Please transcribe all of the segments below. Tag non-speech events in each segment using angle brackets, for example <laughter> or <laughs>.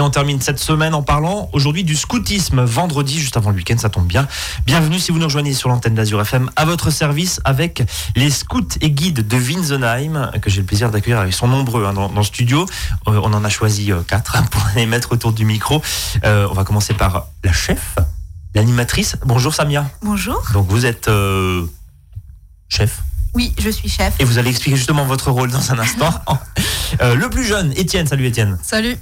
Et on termine cette semaine en parlant aujourd'hui du scoutisme. Vendredi, juste avant le week-end, ça tombe bien. Bienvenue si vous nous rejoignez sur l'antenne d'Azur FM à votre service avec les scouts et guides de Winsenheim, que j'ai le plaisir d'accueillir. Ils sont nombreux hein, dans, dans, le studio. Euh, on en a choisi euh, quatre <laughs> pour les mettre autour du micro. Euh, on va commencer par la chef, l'animatrice. Bonjour Samia. Bonjour. Donc vous êtes euh, chef Oui, je suis chef. et vous allez expliquer justement votre rôle dans un instant. <laughs> Euh, le plus jeune, Étienne. Salut Étienne. Salut.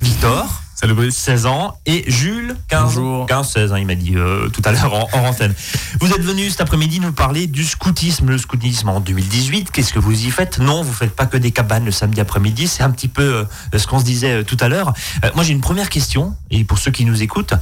Victor. Salut Brice. 16 ans et Jules 15 Bonjour. 15 16 hein, il m'a dit euh, tout à l'heure en, en antenne. Vous êtes venu cet après-midi nous parler du scoutisme, le scoutisme en 2018. Qu'est-ce que vous y faites? Non, vous faites pas que des cabanes le samedi après-midi, c'est un petit peu euh, ce qu'on se disait euh, tout à l'heure. Moi j'ai une première question et pour ceux qui nous écoutent,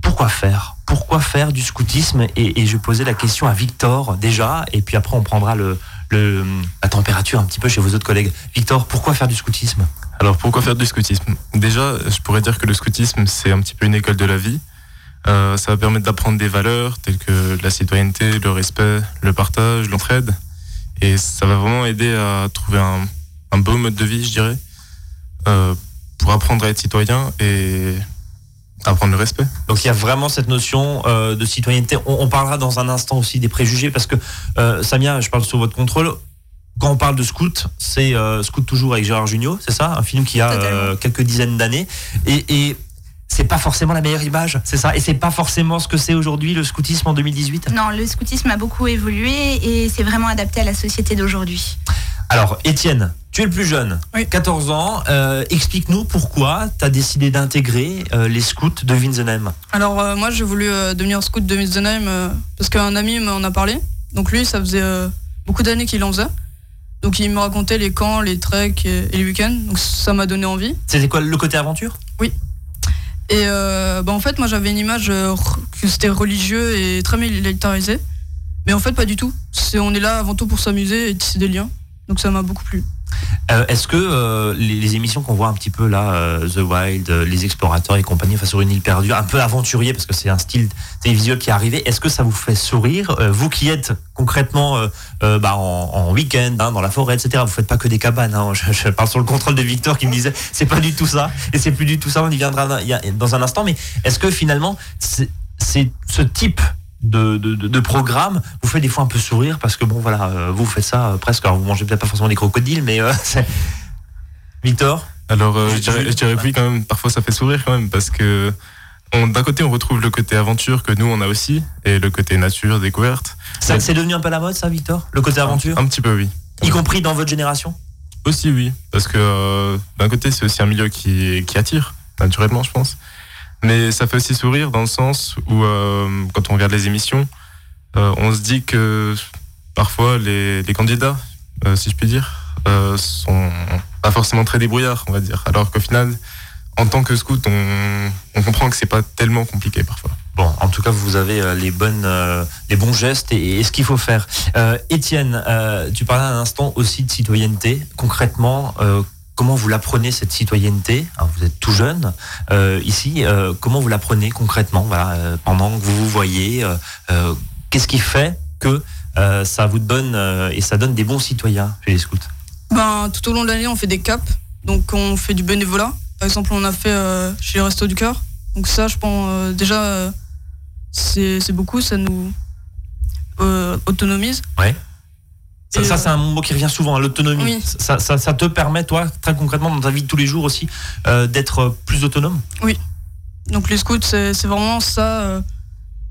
pourquoi faire? Pourquoi faire du scoutisme? Et, et je posais la question à Victor déjà et puis après on prendra le, le la température un petit peu chez vos autres collègues. Victor, pourquoi faire du scoutisme? Alors pourquoi faire du scoutisme? Déjà, je pourrais dire que le scoutisme, c'est un petit peu une école de la vie. Euh, ça va permettre d'apprendre des valeurs telles que la citoyenneté, le respect, le partage, l'entraide. Et ça va vraiment aider à trouver un, un beau mode de vie, je dirais, euh, pour apprendre à être citoyen et apprendre le respect. Donc il y a vraiment cette notion euh, de citoyenneté. On, on parlera dans un instant aussi des préjugés parce que euh, Samia, je parle sous votre contrôle. Quand on parle de scout, c'est euh, Scout toujours avec Gérard Jugnot, c'est ça? Un film qui a euh, quelques dizaines d'années et, et c'est pas forcément la meilleure image, c'est ça? Et c'est pas forcément ce que c'est aujourd'hui le scoutisme en 2018. Non, le scoutisme a beaucoup évolué et c'est vraiment adapté à la société d'aujourd'hui. Alors Étienne, tu es le plus jeune, Oui. 14 ans. Euh, Explique-nous pourquoi tu as décidé d'intégrer euh, les scouts de Winsenheim. Alors euh, moi j'ai voulu devenir scout de Mitzenheim euh, parce qu'un ami m'en a parlé. Donc lui ça faisait beaucoup d'années qu'il en faisait. Donc il me racontait les camps, les treks et, et les week-ends. Donc ça m'a donné envie. C'était quoi le côté aventure? Et euh, bah, en fait moi j'avais une image que c'était religieux et très militarisé. Mais en fait pas du tout. On est là avant tout pour s'amuser et tisser des liens. Donc ça m'a beaucoup plu. Euh, Est-ce que euh, les, les émissions qu'on voit un petit peu là, euh, The Wild, euh, Les Explorateurs et compagnie, enfin sur une île perdue, un peu aventurier parce que c'est un style télévisuel qui est arrivé, est-ce que ça vous fait sourire Euh, Vous qui êtes concrètement euh, bah, en, en week-end, hein, dans la forêt, etc. Vous faites pas que des cabanes. hein. Je, je parle sur le contrôle de Victor qui me disait c'est pas du tout ça et c'est plus du tout ça. On y viendra dans- un instant. Mais est-ce que finalement c'est ce type de, de, programme. Vous fait des fois un peu sourire parce que bon voilà euh, vous faites ça euh, presque. Alors vous mangez peut-être pas forcément des crocodiles mais euh, <laughs> Victor Alors euh, je dirais, je dirais que oui quand même, parfois ça fait sourire quand même parce que d'un côté on retrouve le côté aventure que nous on a aussi et le côté nature, découverte. ça c'est devenu un peu la mode ça Victor? Le côté aventure? Un petit peu oui. y compris dans votre génération? Aussi oui, parce que euh, d'un côté c'est aussi un milieu qui, qui attire, naturellement je pense. Mais ça fait aussi sourire dans le sens où euh, quand on regarde les émissions, euh, on se dit que parfois les, candidats, euh, si je puis dire, sont pas forcément très débrouillards, on va dire. Alors qu'au final, en tant que scout, on, comprend que c'est pas tellement compliqué parfois. Bon, en tout cas, vous avez les bonnes, les bons gestes et, et ce qu'il faut faire. Étienne, tu parlais un instant aussi de citoyenneté. Concrètement, comment vous l'apprenez cette citoyenneté? Alors, Vous êtes tout jeune euh, ici. euh, comment vous l'apprenez concrètement? Voilà, euh, pendant que vous vous voyez, qu'est-ce qui fait que ça vous donne et ça donne des bons citoyens chez les scouts? Ben, tout au long de l'année, on fait des caps. Donc, on fait du bénévolat. Par exemple, on a fait chez les Restos du Cœur. Donc, ça, je pense, déjà, c'est beaucoup. Ça nous autonomise. Ça, ça, euh, c'est un mot qui revient souvent, hein, l'autonomie. Oui. Ça, ça, ça te permet, toi, très concrètement, dans ta vie de tous les jours aussi, euh, d'être plus autonome? Donc, les scouts, c'est vraiment ça. euh.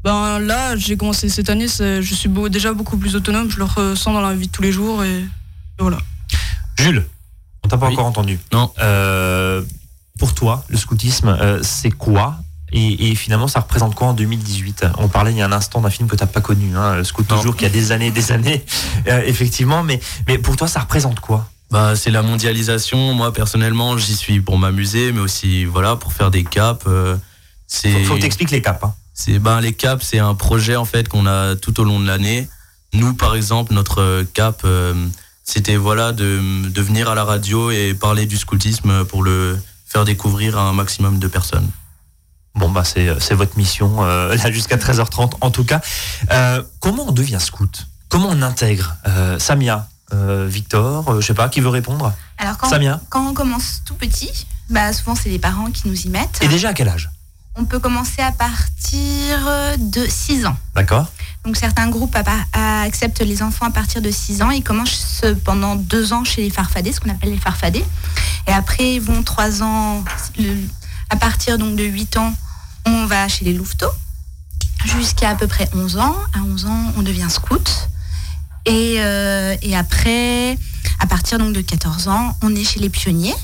Ben, là, j'ai commencé cette année. Je suis beau- déjà beaucoup plus autonome. Je le ressens dans la vie de tous les jours. Et, et voilà. Jules, on t'a pas Oui. encore entendu. Non. Euh, pour toi, le scoutisme, euh, c'est quoi? Et, et finalement, ça représente quoi en 2018 On parlait il y a un instant d'un film que tu n'as pas connu, hein, Scout toujours, qui a des années, des années, <laughs> euh, effectivement. Mais, mais pour toi, ça représente quoi? Bah, c'est la mondialisation. Moi, personnellement, j'y suis pour m'amuser, mais aussi voilà pour faire des caps. euh, c'est Faut, faut que t'expliques les caps. hein. c'est ben les caps, c'est un projet en fait qu'on a tout au long de l'année. Nous, par exemple, notre cap, euh, c'était voilà de, de venir à la radio et parler du scoutisme pour le faire découvrir à un maximum de personnes. Bon, bah, c'est c'est votre mission, euh, <laughs> là, jusqu'à 13h30, en tout cas. Euh, comment on devient scout? Comment on intègre Euh, Samia, euh, Victor, euh, je sais pas, qui veut répondre? Alors quand, Samia quand on commence tout petit, Bah, souvent, c'est les parents qui nous y mettent. Et déjà à quel âge? On peut commencer à partir de 6 ans. D'accord Donc certains groupes acceptent les enfants à partir de 6 ans. Ils commencent pendant 2 ans chez les farfadets, ce qu'on appelle les farfadets. Et après, ils vont 3 ans, à partir donc de 8 ans, on va chez les louveteaux. Jusqu'à à peu près 11 ans. À 11 ans, on devient scout. Et, euh, et après, à partir donc de 14 ans, on est chez les pionniers.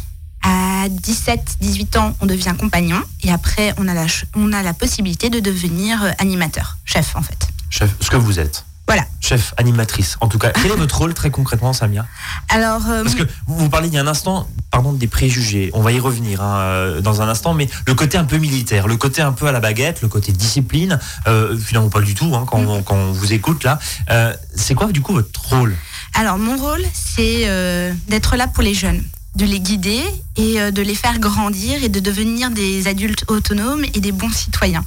À 17-18 ans, on devient compagnon. Et après, on a la, on a la possibilité de devenir euh, animateur, chef en fait. Chef, ce que vous êtes. Voilà. Chef, animatrice. En tout cas, quel est votre rôle très concrètement, Samia? Alors, euh, Parce que vous vous parlez il y a un instant, pardon, des préjugés. On va y revenir hein, euh, dans un instant, mais le côté un peu militaire, le côté un peu à la baguette, le côté discipline, euh, finalement pas du tout hein, quand, on, quand on vous écoute là. Euh, c'est quoi du coup votre rôle? Alors, mon rôle, c'est euh, d'être là pour les jeunes, de les guider et de les faire grandir et de devenir des adultes autonomes et des bons citoyens.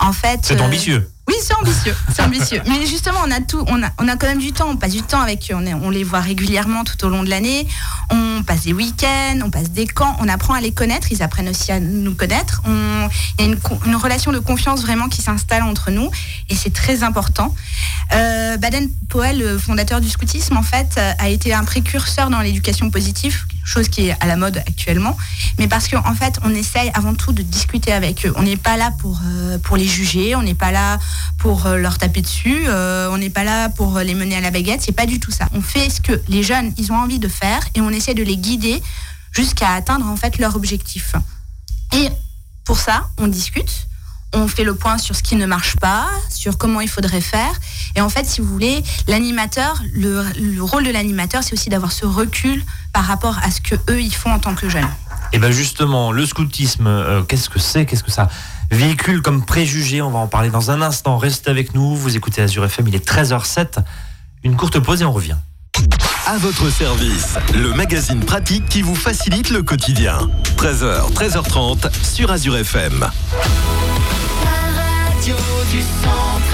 En fait, C'est ambitieux. Oui, c'est ambitieux, c'est ambitieux. Mais justement, on a tout, on a, on a quand même du temps. On passe du temps avec eux. On, est- on les voit régulièrement tout au long de l'année. On passe des week-ends, on passe des camps. On apprend à les connaître. Ils apprennent aussi à nous connaître. On- Il y a une, une relation de confiance vraiment qui s'installe entre nous, et c'est très important. Euh, Baden Powell, fondateur du scoutisme, en fait, a été un précurseur dans l'éducation positive, chose qui est à la mode actuellement. Mais parce qu'en en fait, on essaye avant tout de discuter avec eux. On n'est pas là pour, euh, pour les juger, on n'est pas là pour euh, leur taper dessus, euh, on n'est pas là pour les mener à la baguette, c'est pas du tout ça. On fait ce que les jeunes, ils ont envie de faire et on essaie de les guider jusqu'à atteindre en fait leur objectif. Et pour ça, on discute, on fait le point sur ce qui ne marche pas, sur comment il faudrait faire. Et en fait, si vous voulez, l'animateur, le, le rôle de l'animateur, c'est aussi d'avoir ce recul par rapport à ce que eux ils font en tant que jeunes. Et bien justement, le scoutisme, euh, qu'est-ce que c'est? Qu'est-ce que ça véhicule comme préjugé On va en parler dans un instant. Restez avec nous. Vous écoutez Azure FM, il est 13h07. Une courte pause et on revient. À votre service, le magazine pratique qui vous facilite le quotidien. 13h, 13h30 sur Azure FM. La radio du centre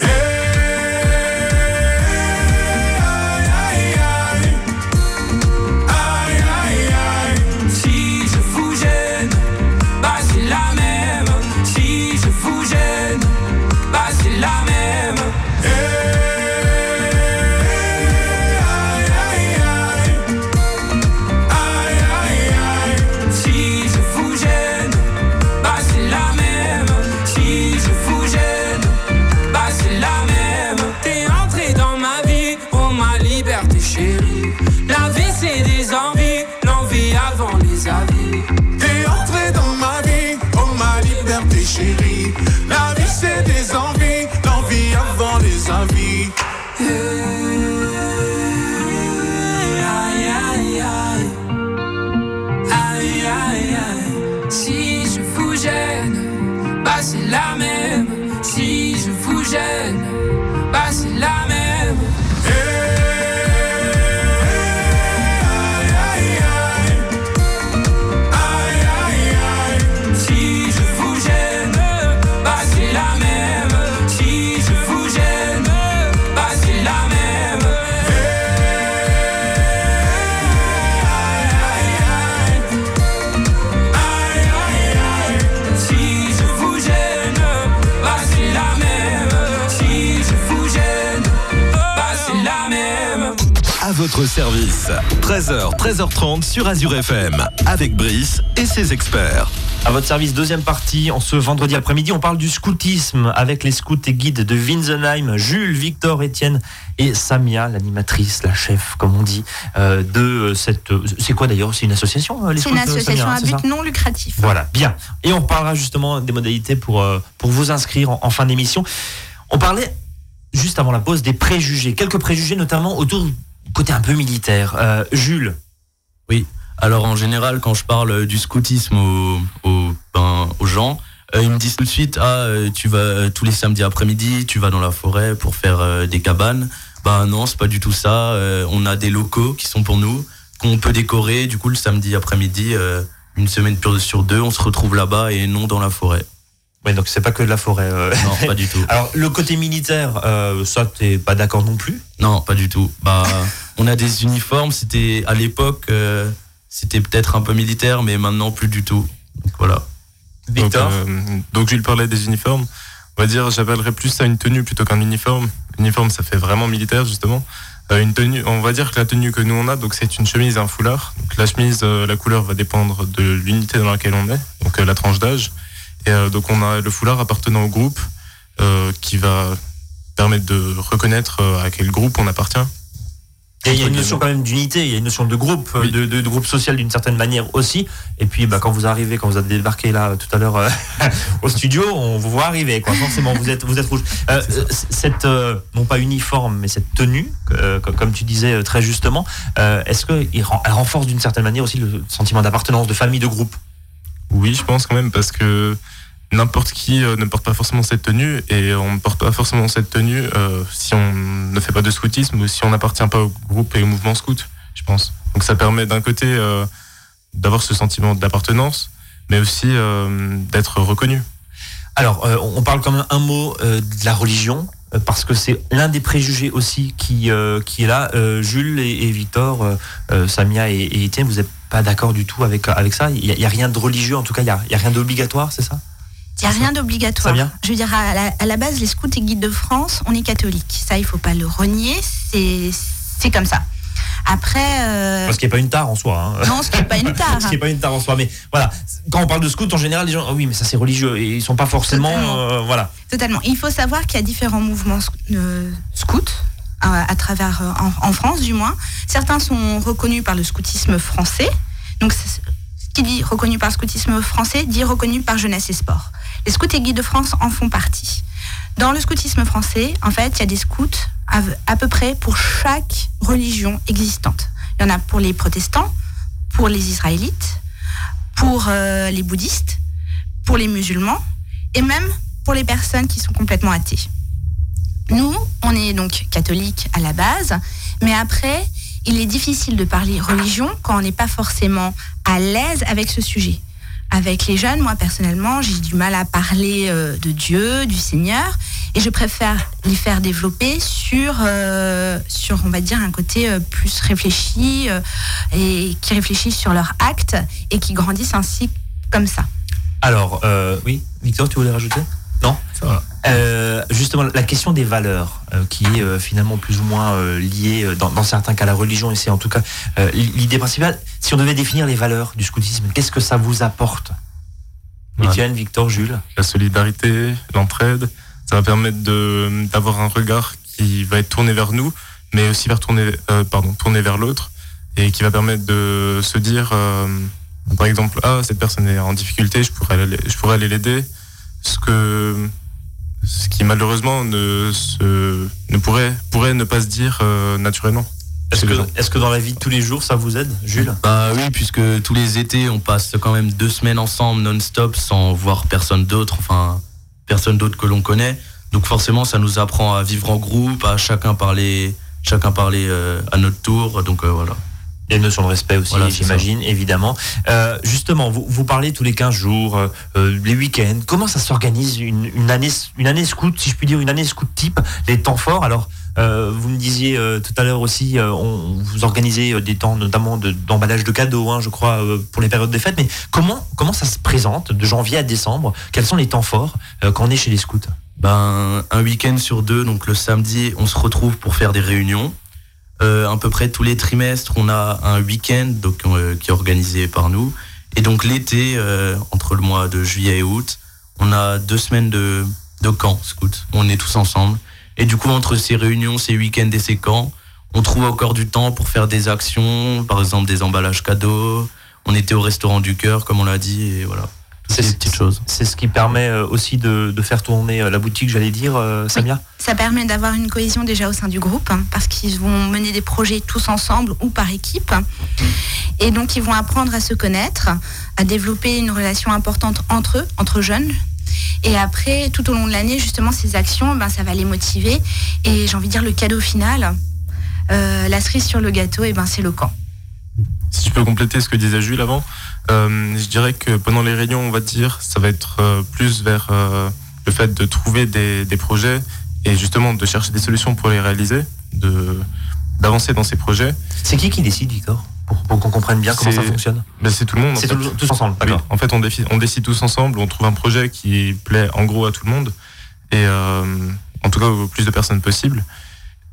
Hey, votre service. 13h, 13h30 sur Azure FM, avec Brice et ses experts. À votre service, deuxième partie, en ce vendredi après-midi, on parle du scoutisme avec les scouts et guides de Winsenheim, Jules, Victor, Étienne et Samia, l'animatrice, la chef, comme on dit, euh, de cette... C'est quoi d'ailleurs C'est une association euh, les C'est une scouts, euh, association Samia, à but non lucratif. Voilà, bien. Et on parlera justement des modalités pour, euh, pour vous inscrire en, en fin d'émission. On parlait juste avant la pause des préjugés, quelques préjugés notamment autour du côté un peu militaire. Euh, Jules, Oui. Alors en général, quand je parle euh, du scoutisme ben, aux gens, euh, ils me disent tout de suite ah tu vas tous les samedis après-midi, tu vas dans la forêt pour faire des cabanes. Bah non, c'est pas du tout ça. On a des locaux qui sont pour nous qu'on peut décorer. Du coup, le samedi après-midi, une semaine sur deux, on se retrouve là-bas et non dans la forêt. Ouais, donc c'est pas que de la forêt. euh. Non, pas du tout. <laughs> Alors le côté militaire, euh, ça t'es pas d'accord non plus? Non, pas du tout. Bah, on a des uniformes. C'était à l'époque, euh, c'était peut-être un peu militaire, mais maintenant plus du tout. Donc voilà. Victor? Donc, euh, donc Jules parlait des uniformes. On va dire, j'appellerais plus ça une tenue plutôt qu'un uniforme. Uniforme, ça fait vraiment militaire justement. Euh, une tenue, on va dire que la tenue que nous on a, donc c'est une chemise et un foulard. Donc la chemise, euh, la couleur va dépendre de l'unité dans laquelle on est, donc euh, la tranche d'âge. Et euh, donc on a le foulard appartenant au groupe euh, qui va permettre de reconnaître euh, à quel groupe on appartient. Et il y a une notion quand même d'unité, il y a une notion de groupe, Oui. de, de- de groupe social d'une certaine manière aussi. Et puis bah, quand vous arrivez, quand vous avez débarqué là tout à l'heure euh, <laughs> au studio, on vous voit arriver. Quoi. Forcément, vous êtes, vous êtes rouge. Euh, cette, euh, non pas uniforme, mais cette tenue, co- comme tu disais très justement, est-ce qu'elle renforce d'une certaine manière aussi le sentiment d'appartenance, de famille, de groupe? Oui, je pense quand même parce que n'importe qui euh, ne porte pas forcément cette tenue et on ne porte pas forcément cette tenue euh, si on ne fait pas de scoutisme ou si on n'appartient pas au groupe et au mouvement scout, je pense. Donc ça permet d'un côté euh, d'avoir ce sentiment d'appartenance, mais aussi euh, d'être reconnu. Alors, euh, on parle quand même un mot euh, de la religion, parce que c'est l'un des préjugés aussi qui, euh, qui est là. Euh, Jules et, Victor, euh, Samia et, Étienne, vous n'êtes pas d'accord du tout avec, avec ça Il n'y a, rien de religieux, en tout cas, il n'y a, a rien d'obligatoire, c'est ça Il n'y a rien d'obligatoire. Je veux dire, à la, à la base, les scouts et guides de France, on est catholique. Ça, il faut pas le renier. C'est comme ça. Après, euh, Parce qu'il n'y a pas une tare en soi. hein. non, ce qui n'est pas une tare. <laughs> Ce qui n'est pas une tare en soi. Mais voilà, quand on parle de scout, en général, les gens, ah oui, mais ça c'est religieux. Et ils sont pas forcément. Totalement. euh, voilà. Totalement. Il faut savoir qu'il y a différents mouvements euh, scouts à, à travers, euh, en, France du moins. Certains sont reconnus par le scoutisme français. Donc, ce qui dit reconnu par le scoutisme français dit reconnu par jeunesse et sport. Les scouts et guides de France en font partie. Dans le scoutisme français, en fait, il y a des scouts à, à peu près pour chaque religion existante. Il y en a pour les protestants, pour les israélites, pour euh, les bouddhistes, pour les musulmans et même pour les personnes qui sont complètement athées. Nous, on est donc catholiques à la base, mais après, il est difficile de parler religion quand on n'est pas forcément à l'aise avec ce sujet. Avec les jeunes, moi personnellement, j'ai du mal à parler euh, de Dieu, du Seigneur, et je préfère les faire développer sur, euh, sur on va dire, un côté euh, plus réfléchi et qui réfléchissent sur leurs actes et qui grandissent ainsi comme ça. Alors, oui, Victor, tu voulais rajouter? Non? Ça va. Euh, justement, la question des valeurs, euh, qui est euh, finalement plus ou moins liée, dans, dans certains cas, à la religion, et c'est en tout cas l'idée principale. Si on devait définir les valeurs du scoutisme, qu'est-ce que ça vous apporte? Étienne, Victor, Jules? La solidarité, l'entraide, ça va permettre d'avoir un regard qui va être tourné vers nous, mais aussi vers tourner, pardon, tourné vers l'autre, et qui va permettre de se dire, par exemple, ah cette personne est en difficulté, je pourrais aller, je pourrais aller l'aider, ce que ce qui malheureusement ne se ne pourrait pourrait ne pas se dire euh, naturellement. Que, est-ce que dans la vie de tous les jours, ça vous aide, Jules? Bah oui, puisque tous les étés, on passe quand même deux semaines ensemble non-stop sans voir personne d'autre, enfin personne d'autre que l'on connaît. Donc forcément, ça nous apprend à vivre en groupe, à chacun parler, chacun parler euh, à notre tour. Donc euh, voilà. Il y a une notion de respect aussi, Voilà, j'imagine, évidemment. Euh, justement, vous, vous parlez tous les 15 jours, euh, euh, les week-ends. Comment ça s'organise une, une année, une année scout, si je puis dire, une année scout type, les temps forts? Alors, euh, vous me disiez tout à l'heure aussi, on, vous organisez des temps notamment de- d'emballage de, cadeaux, hein, je crois, pour les périodes des fêtes. Mais comment, comment ça se présente de janvier à décembre? Quels sont les temps forts quand on est chez les scouts? Ben un week-end sur deux, donc le samedi, on se retrouve pour faire des réunions. Euh, à peu près tous les trimestres, on a un week-end donc, euh, qui est organisé par nous. Et donc l'été, euh, entre le mois de juillet et août, on a deux semaines de, de camp scout. On est tous ensemble. Et du coup, entre ces réunions, ces week-ends et ces camps, on trouve encore du temps pour faire des actions, par exemple des emballages cadeaux. On était au restaurant du cœur, comme on l'a dit, et voilà. Toutes ces petites choses. C'est ce qui permet euh, aussi de, de faire tourner euh, la boutique, j'allais dire, euh, Samia Ça permet d'avoir une cohésion déjà au sein du groupe, hein, parce qu'ils vont mener des projets tous ensemble ou par équipe. Et donc, ils vont apprendre à se connaître, à développer une relation importante entre eux, entre jeunes. Et après, tout au long de l'année, justement, ces actions, ben, ça va les motiver. Et j'ai envie de dire, le cadeau final, euh, la cerise sur le gâteau, et ben, c'est le camp. Si je peux compléter ce que disait Jules avant, euh, je dirais que pendant les réunions, on va dire, ça va être euh, plus vers euh, le fait de trouver des, des projets et justement de chercher des solutions pour les réaliser, de d'avancer dans ces projets. C'est qui qui décide, Victor? Pour, pour qu'on comprenne bien comment ça fonctionne. Ben, c'est tout le monde. C'est tous ensemble, Oui, en fait, on décide, on décide tous ensemble, on trouve un projet qui plaît en gros à tout le monde, et euh, en tout cas au plus de personnes possible,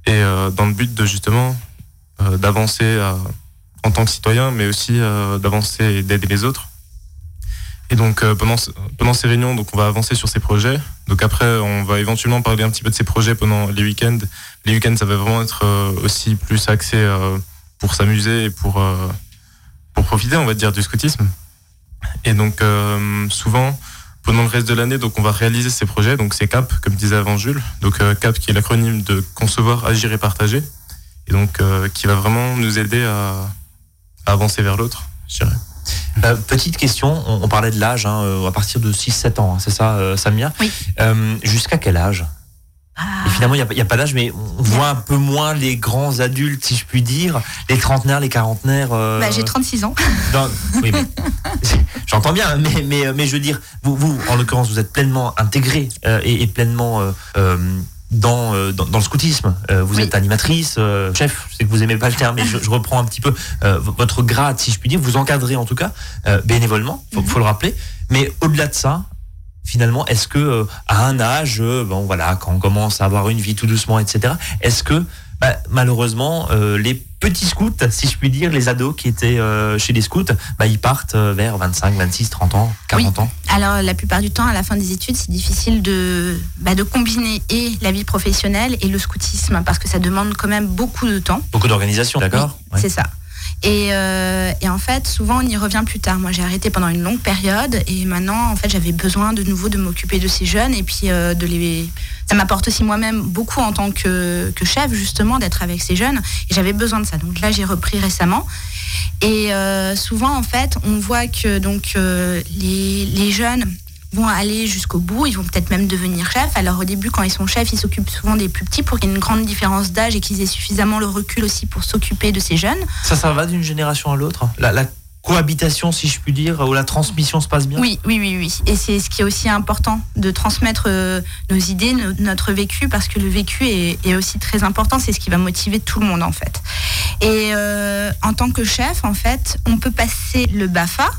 et euh, dans le but de justement euh, d'avancer euh, en tant que citoyen, mais aussi euh, d'avancer et d'aider les autres. Et donc euh, pendant, pendant ces réunions, donc on va avancer sur ces projets. Donc après, on va éventuellement parler un petit peu de ces projets pendant les week-ends. Les week-ends, ça va vraiment être euh, aussi plus axé pour s'amuser et pour pour profiter, on va dire, du scoutisme. Et donc souvent, pendant le reste de l'année, donc on va réaliser ces projets. Donc c'est CAP, comme disait avant Jules. Donc CAP qui est l'acronyme de concevoir, agir et partager. Et donc qui va vraiment nous aider à avancer vers l'autre, je dirais. Euh, petite question, on, on parlait de l'âge, hein, euh, à partir de 6-7 ans, hein, c'est ça, euh, Samia Oui. Euh, Jusqu'à quel âge? Et finalement, il n'y a, pas d'âge, mais on voit un peu moins les grands adultes, si je puis dire, les trentenaires, les quarantenaires. Bah, j'ai 36 ans. <laughs> oui, <laughs> J'entends bien, mais, mais, mais je veux dire, vous, vous en l'occurrence, vous êtes pleinement intégré et, et pleinement dans, euh, dans, dans le scoutisme. Euh, vous Oui. êtes animatrice, euh, chef, je sais que vous aimez pas le terme, mais je, je reprends un petit peu euh, votre grade, si je puis dire. Vous encadrez en tout cas, euh, bénévolement, faut, faut le rappeler. Mais au-delà de ça, finalement, est-ce que euh, à un âge, bon voilà, quand on commence à avoir une vie tout doucement, etc., est-ce que bah, malheureusement euh, les petits scouts, si je puis dire, les ados qui étaient euh, chez les scouts, bah, ils partent euh, vers 25, 26, 30 ans, 40 ans. Alors, la plupart du temps, à la fin des études, c'est difficile de, bah, de combiner et la vie professionnelle et le scoutisme, parce que ça demande quand même beaucoup de temps. Beaucoup d'organisation, d'accord Oui, C'est ça. Et, euh, et en fait, souvent, on y revient plus tard. Moi, j'ai arrêté pendant une longue période et maintenant, en fait, j'avais besoin de nouveau de m'occuper de ces jeunes et puis euh, de les. Ça m'apporte aussi moi-même beaucoup en tant que, chef, justement, d'être avec ces jeunes. Et j'avais besoin de ça. Donc là, j'ai repris récemment. Et euh, souvent, en fait, on voit que donc les jeunes vont aller jusqu'au bout, ils vont peut-être même devenir chefs. Alors au début, quand ils sont chefs, ils s'occupent souvent des plus petits pour qu'il y ait une grande différence d'âge et qu'ils aient suffisamment le recul aussi pour s'occuper de ces jeunes. Ça, ça va d'une génération à l'autre la, la cohabitation, si je puis dire, ou la transmission se passe bien Oui, oui, oui, oui. Et c'est ce qui est aussi important, de transmettre euh, nos idées, no- notre vécu, parce que le vécu est, est aussi très important. C'est ce qui va motiver tout le monde, en fait. Et euh, en tant que chef, en fait, on peut passer le BAFA,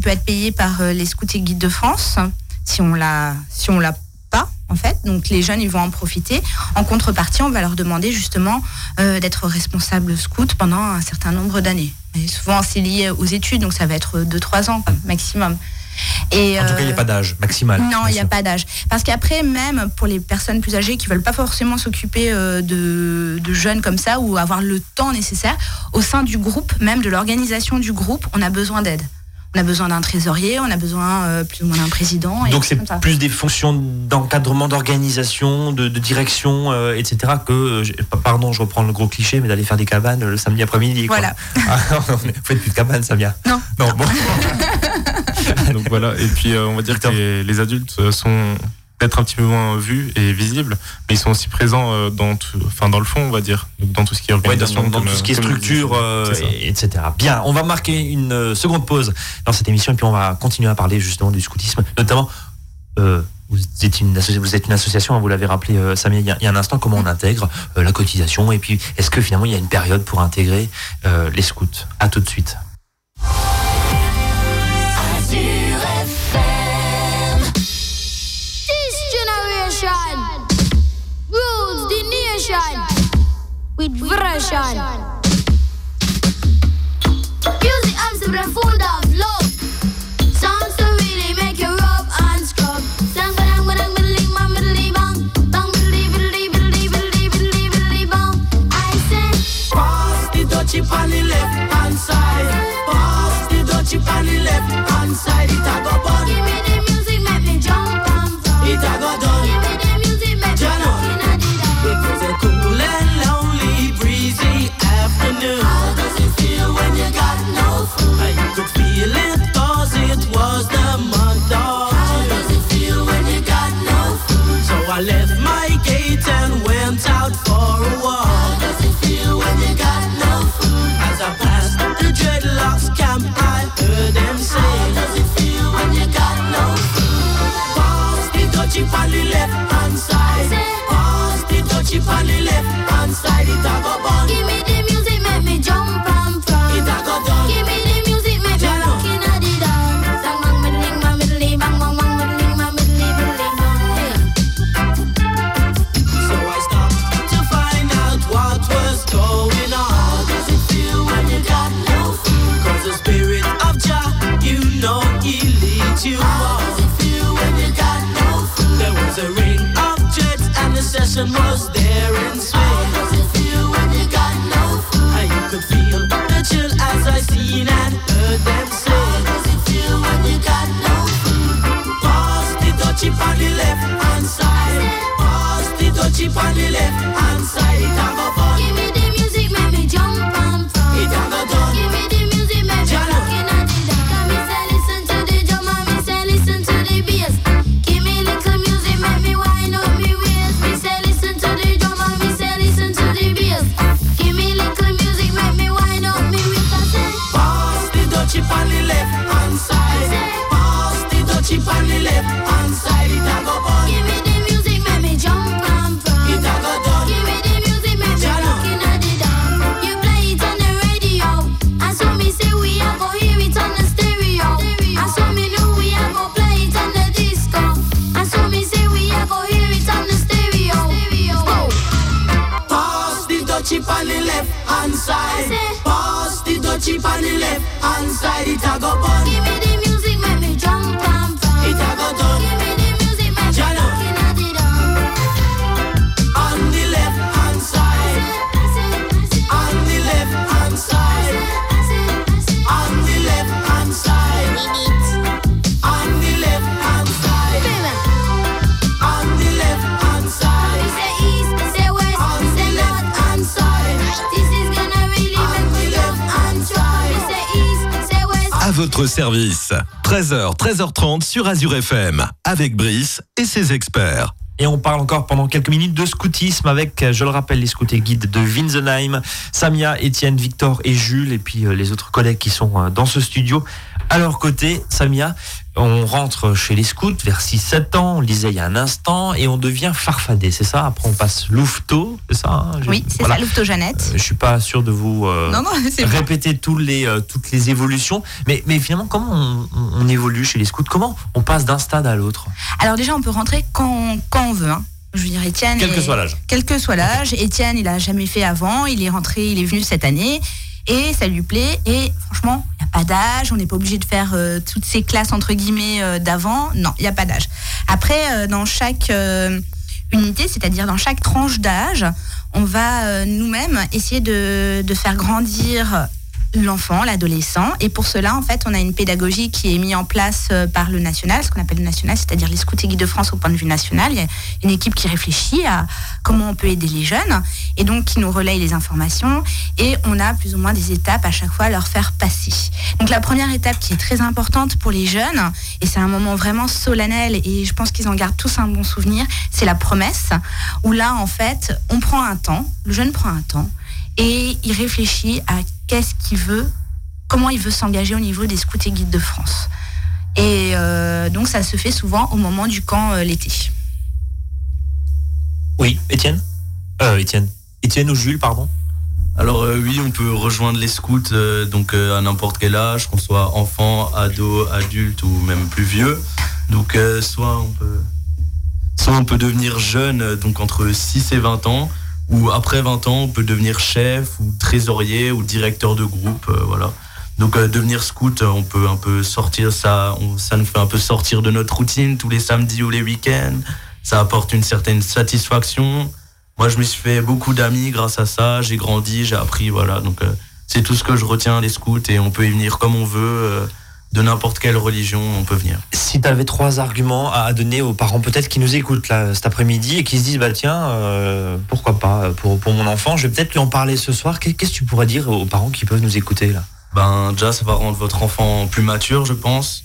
qui peut être payé par euh, les scouts et guides de France, si on l'a, si on l'a pas, en fait. Donc les jeunes, ils vont en profiter. En contrepartie, on va leur demander justement euh, d'être responsable scout pendant un certain nombre d'années. Et souvent, c'est lié aux études, donc ça va être 2-3 ans maximum. Et, En tout cas, il n'y euh, a pas d'âge maximal. non, il n'y a pas d'âge. Parce qu'après, même pour les personnes plus âgées qui veulent pas forcément s'occuper euh, de, de jeunes comme ça ou avoir le temps nécessaire, au sein du groupe, même de l'organisation du groupe, on a besoin d'aide. On a besoin d'un trésorier, on a besoin euh, plus ou moins d'un président. et Donc c'est plus des fonctions d'encadrement, d'organisation, de, de direction, euh, etc. que, euh, pardon, je reprends le gros cliché, mais d'aller faire des cabanes le samedi après-midi. Voilà. <laughs> Ah, vous faites plus de cabanes, Samia Non. Non, bon. <laughs> Donc voilà, et puis euh, on va dire que les, les adultes sont peut-être un petit peu moins vus et visibles, mais ils sont aussi présents euh, dans, tout, enfin, dans le fond, on va dire, dans tout ce qui est Ouais, dans, organisation. dans comme, tout ce qui est euh, structure, euh, etc. Bien, on va marquer une euh, seconde pause dans cette émission et puis on va continuer à parler justement du scoutisme, notamment. euh, vous êtes, une associ- vous êtes une association, hein, vous l'avez rappelé, euh, il y, a- il y a un instant, comment on intègre euh, la cotisation et puis est-ce que finalement il y a une période pour intégrer euh, les scouts? À tout de suite. Вражаль. Music is the food of love. Sounds to really make you rub and scrub. Sang badang bang bang. Bang biddly biddly biddly biddly biddly biddly bang. I said, Pass the dutchie on the left hand side. Pass the dutchie on the and was there in swing. How does it feel when you got no food? And you could feel the chill as I seen and heard them How say. does it feel when you got no food? Pass the touchy on the left hand side. Pass the touchy on the left hand side. One side it a go burn. Service. 13h, 13h30 sur Azure FM. Avec Brice et ses experts. Et on parle encore pendant quelques minutes de scoutisme avec, euh, je le rappelle, les scouts et guides de Winsenheim, Samia, Étienne, Victor et Jules, et puis euh, les autres collègues qui sont euh, dans ce studio. À leur côté, Samia, on rentre chez les scouts vers 6-7 ans, on le disait il y a un instant, et on devient farfadé, c'est ça? Après on passe louveteau, c'est ça hein? Oui, c'est voilà. ça, Louveteau Jeannette. Euh, je suis pas sûr de vous euh, Non, non, c'est bon. répéter tous les, euh, toutes les évolutions, mais, mais finalement, comment on, on- on évolue chez les scouts? Comment on passe d'un stade à l'autre? Alors déjà, on peut rentrer quand, quand on veut. hein. Je veux dire, Étienne. Quel que soit l'âge. Quel que soit l'âge. Étienne, il a jamais fait avant. Il est rentré, il est venu cette année. Et ça lui plaît. Et franchement, il n'y a pas d'âge. On n'est pas obligé de faire euh, toutes ces classes, entre guillemets, euh, d'avant. Non, il n'y a pas d'âge. Après, euh, dans chaque unité, c'est-à-dire dans chaque tranche d'âge, on va nous-mêmes essayer de faire grandir l'enfant, l'adolescent. Et pour cela, en fait, on a une pédagogie qui est mise en place euh, par le national, ce qu'on appelle le national, c'est-à-dire les scouts et guides de France au point de vue national. Il y a une équipe qui réfléchit à comment on peut aider les jeunes et donc qui nous relaye les informations. Et on a plus ou moins des étapes à chaque fois à leur faire passer. Donc la première étape qui est très importante pour les jeunes, et c'est un moment vraiment solennel et je pense qu'ils en gardent tous un bon souvenir, c'est la promesse, où là, en fait, on prend un temps, le jeune prend un temps, et il réfléchit à qu'est-ce qu'il veut, comment il veut s'engager au niveau des scouts et guides de France. Et euh, donc ça se fait souvent au moment du camp euh, l'été. Oui, Étienne? Euh, Étienne. Étienne ou Jules, pardon? Alors euh, oui, on peut rejoindre les scouts euh, donc euh, à n'importe quel âge, qu'on soit enfant, ado, adulte ou même plus vieux. Donc euh, soit on peut soit on peut devenir jeune donc entre 6 et 20 ans ou après 20 ans, on peut devenir chef ou trésorier ou directeur de groupe euh, voilà. Donc euh, devenir scout, euh, on peut un peu sortir ça, on- ça nous fait un peu sortir de notre routine tous les samedis ou les week-ends. Ça apporte une certaine satisfaction. Moi, je me suis fait beaucoup d'amis grâce à ça. J'ai grandi, j'ai appris, voilà. Donc, euh, c'est tout ce que je retiens des scouts et on peut y venir comme on veut, de n'importe quelle religion, on peut venir. Si tu avais trois arguments à donner aux parents peut-être qui nous écoutent là cet après-midi et qui se disent bah tiens euh, pourquoi pas pour, pour mon enfant je vais peut-être lui en parler ce soir Qu'est- qu'est-ce que tu pourrais dire aux parents qui peuvent nous écouter là? Ben, déjà, ça va rendre votre enfant plus mature, je pense.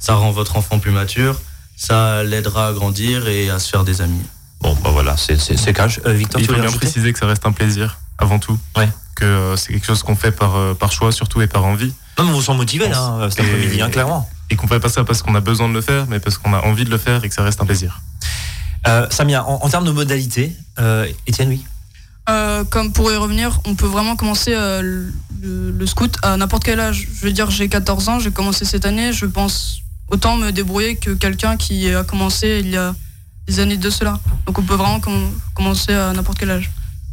Ça rend votre enfant plus mature. Ça l'aidera à grandir et à se faire des amis. Bon bah voilà c'est c'est cash Euh, Victor Il tu faut veux bien rajouter? préciser que ça reste un plaisir, avant tout. Ouais. Que euh, c'est quelque chose qu'on fait par, euh, par choix, surtout, et par envie. Non mais on s'en motiver là hein, cet Et- après-midi hein, clairement Et qu'on fait pas ça parce qu'on a besoin de le faire, mais parce qu'on a envie de le faire et que ça reste un plaisir. Euh, Samia, en, en termes de modalités, euh, Étienne, oui? Euh, comme pour y revenir, on peut vraiment commencer euh, le, le scout à n'importe quel âge. Je veux dire, j'ai 14 ans, j'ai commencé cette année, je pense autant me débrouiller que quelqu'un qui a commencé il y a des années de cela. Donc on peut vraiment com- commencer à n'importe quel âge.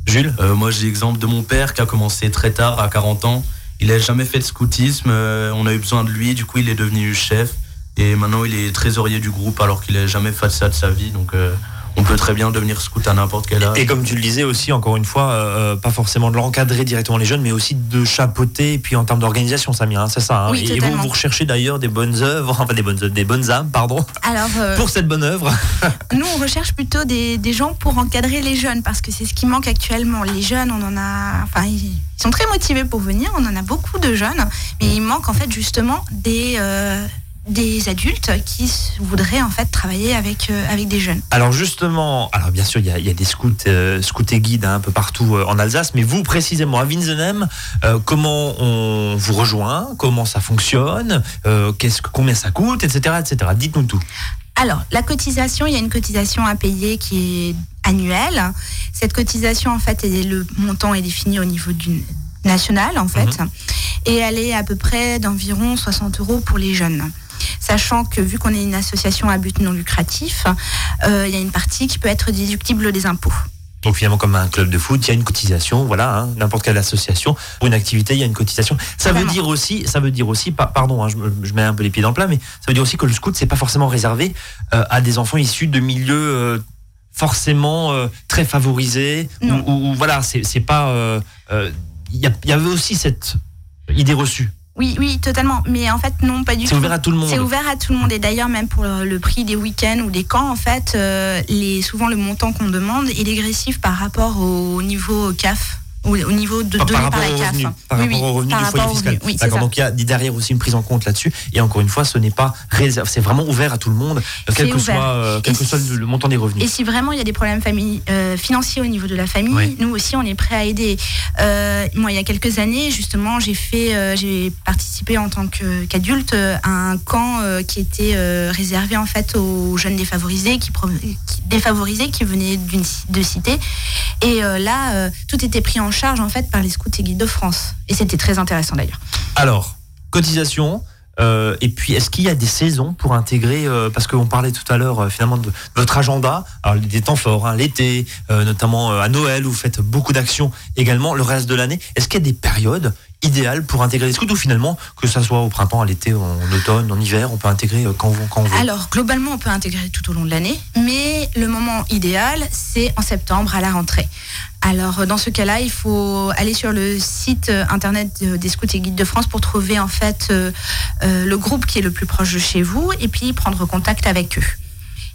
Jules? Euh, Moi, j'ai l'exemple de mon père qui a commencé très tard, à 40 ans. Il n'a jamais fait de scoutisme. euh, on a eu besoin de lui. Du coup, il est devenu chef. Et maintenant, il est trésorier du groupe alors qu'il n'a jamais fait ça de sa vie. Donc, euh, on peut très bien devenir scout à n'importe quel âge. Et comme tu le disais aussi, encore une fois, euh, pas forcément de l'encadrer directement les jeunes, mais aussi de chapeauter, et puis en termes d'organisation, Samia, hein, c'est ça. hein. Oui, et vous, vous recherchez d'ailleurs des bonnes œuvres, enfin des bonnes, œuvres, des bonnes âmes, pardon, Alors, euh, pour cette bonne œuvre. <laughs> nous, on recherche plutôt des, des gens pour encadrer les jeunes parce que c'est ce qui manque actuellement. Les jeunes, on en a. Enfin, ils sont très motivés pour venir. On en a beaucoup de jeunes, mais il manque en fait justement des. euh, des adultes qui voudraient en fait travailler avec, euh, avec des jeunes. Alors justement, alors bien sûr, il y a, il y a des scouts, euh, scouts et guides hein, un peu partout euh, en Alsace, mais vous précisément à Winsenheim, euh, comment on vous rejoint, comment ça fonctionne, qu'est-ce que, combien ça coûte, etc., etc. Dites-nous tout. Alors, la cotisation, il y a une cotisation à payer qui est annuelle. Cette cotisation, en fait, est- le montant est défini au niveau du national, en fait, et elle est à peu près d'environ 60 euros pour les jeunes. Sachant que vu qu'on est une association à but non lucratif, euh, il y a une partie qui peut être déductible des impôts. Donc finalement, comme un club de foot, il y a une cotisation, voilà, hein, n'importe quelle association pour une activité, il y a une cotisation. Ça veut dire aussi, ça veut dire aussi, pa- pardon, hein, je, me- je mets un peu les pieds dans le plat, mais ça veut dire aussi que le scout c'est pas forcément réservé euh, à des enfants issus de milieux euh, forcément euh, très favorisés ou, Non. ou- ou voilà, c'est pas, il y, a- il y avait aussi cette idée reçue. Oui, oui, totalement. Mais en fait, non, pas du tout. C'est ouvert à tout le monde. C'est ouvert à tout le monde. Et d'ailleurs, même pour le, prix des week-ends ou des camps, en fait, euh, les, souvent le montant qu'on demande est dégressif par rapport au niveau CAF, au niveau de Par, donné par par, rapport la CAF. par Oui, rapport oui, revenus par du foyer fiscal. Oui, D'accord, donc il y a derrière aussi une prise en compte là-dessus. Et encore une fois, ce n'est pas réservé, c'est vraiment ouvert à tout le monde, euh, quel C'est que soit, euh, quel que soit le, le montant des revenus. Et si vraiment il y a des problèmes famille, euh, financiers au niveau de la famille, nous aussi on est prêt à aider. Euh, moi, il y a quelques années, justement, j'ai fait, euh, j'ai participé en tant qu'adulte euh, à un camp euh, qui était euh, réservé en fait aux jeunes défavorisés, qui, qui- défavorisés qui venaient de cité. Et euh, là, euh, tout était pris en charge en fait par les scouts et guides de France. Et c'était très intéressant d'ailleurs. Alors, cotisation. euh, et puis, est-ce qu'il y a des saisons pour intégrer, euh, parce qu'on parlait tout à l'heure euh, finalement de votre agenda, alors des temps forts, hein, l'été, euh, notamment à Noël, où vous faites beaucoup d'actions également, le reste de l'année. Est-ce qu'il y a des périodes idéales pour intégrer les scouts ou finalement, que ça soit au printemps, à l'été, en automne, en hiver, on peut intégrer euh, quand, on- quand on veut Alors, globalement, on peut intégrer tout au long de l'année, mais le moment idéal, c'est en septembre à la rentrée. Alors, euh, dans ce cas-là, il faut aller sur le site euh, internet de- des Scouts et Guides de France pour trouver en fait euh, euh, le groupe qui est le plus proche de chez vous et puis prendre contact avec eux.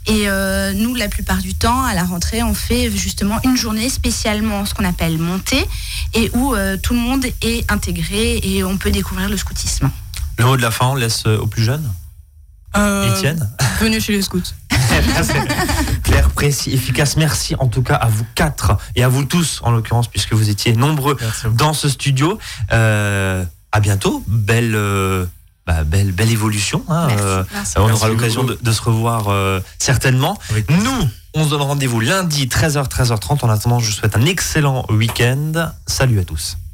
Et euh, nous, la plupart du temps, à la rentrée, on fait justement une journée spécialement ce qu'on appelle montée et où euh, tout le monde est intégré et on peut découvrir le scoutisme. Le mot de la fin, on laisse euh, aux plus jeunes? Euh, Étienne? venez chez les scouts. <laughs> Clair, précis, efficace. Merci en tout cas à vous quatre et à vous tous en l'occurrence puisque vous étiez nombreux dans ce studio. Euh, à bientôt. Belle, euh, bah, belle, belle évolution. hein. Merci. Euh, Merci. on Merci aura l'occasion de, de se revoir euh, certainement. Avec Nous, on se donne rendez-vous lundi 13h, 13h30. En attendant, je vous souhaite un excellent week-end. Salut à tous.